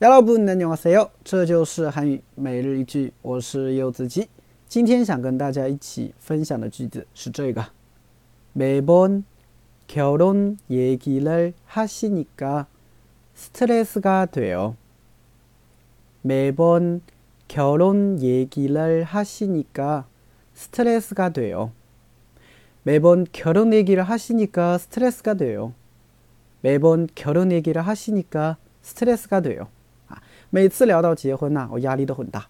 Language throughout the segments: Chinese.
여러분 안녕하세요. 这就是韩语每日一句，我是柚子鸡。今天想跟大家一起分享的句子是这个：매번결혼얘기를하시니까스트레스가돼 요。 매번결혼얘기를하시니까스트레스가돼 요。 매번결혼얘기를하시니까스트레스가돼 요。 매번결혼얘기를하시니까스트레스가돼 요。 每次聊到结婚呢，我压力都很大，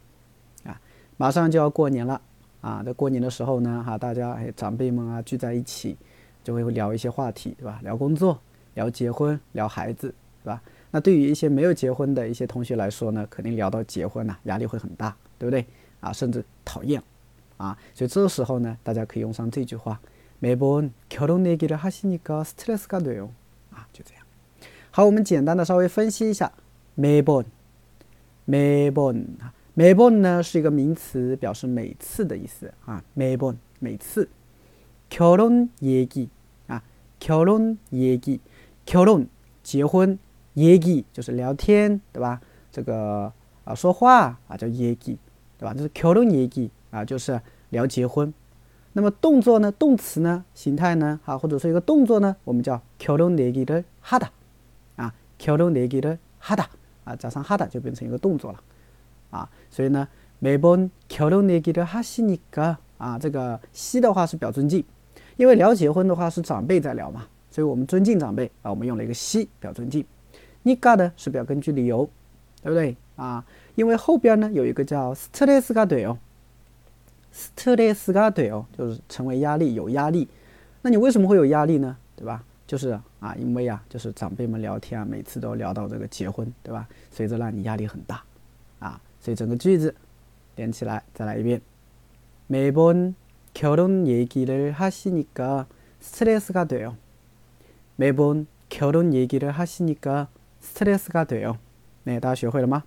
啊，马上就要过年了，啊，在过年的时候呢，哈，大家长辈们啊聚在一起，就会聊一些话题，对吧？聊工作，聊结婚，聊孩子，对吧？那对于一些没有结婚的一些同学来说呢，肯定聊到结婚呢，压力会很大，对不对？啊，甚至讨厌，啊，所以这个时候呢，大家可以用上这句话：매번결혼얘기를하시니까스트레스가돼 요。 啊，就这样。好，我们简单的稍微分析一下매 번。 每번매번呢是一个名词，表示每次的意思啊。每번每次。결혼얘기啊，결혼얘기결혼结婚，얘기就是聊天，对吧？这个啊说话啊叫얘기对吧？就是결혼얘기啊，就是聊结婚。那么动作呢？动词呢？形态呢？啊，或者说一个动作呢？我们叫결혼얘기를하다啊，결혼얘기를하다 啊，加上哈达就变成一个动作了，啊，所以呢，每번결혼얘기를하시니까啊，这个西的话是表尊敬，因为聊结婚的话是长辈在聊嘛，所以我们尊敬长辈啊，我们用了一个西表尊敬。니까呢是表根据理由，对不对啊？因为后边呢有一个叫스트레스가돼 요， 스트레스가돼 요， 就是成为压力，有压力。那你为什么会有压力呢？对吧？ 就是啊，因为啊，就是长辈们聊天啊，每次都聊到这个结婚，对吧？所以这让你压力很大，啊，所以整个句子连起来，再来一遍。매번결혼얘기를하시니까스트레스가돼 요。 매번결혼얘기를하시니까스트레스가돼 요。 那大家学会了吗？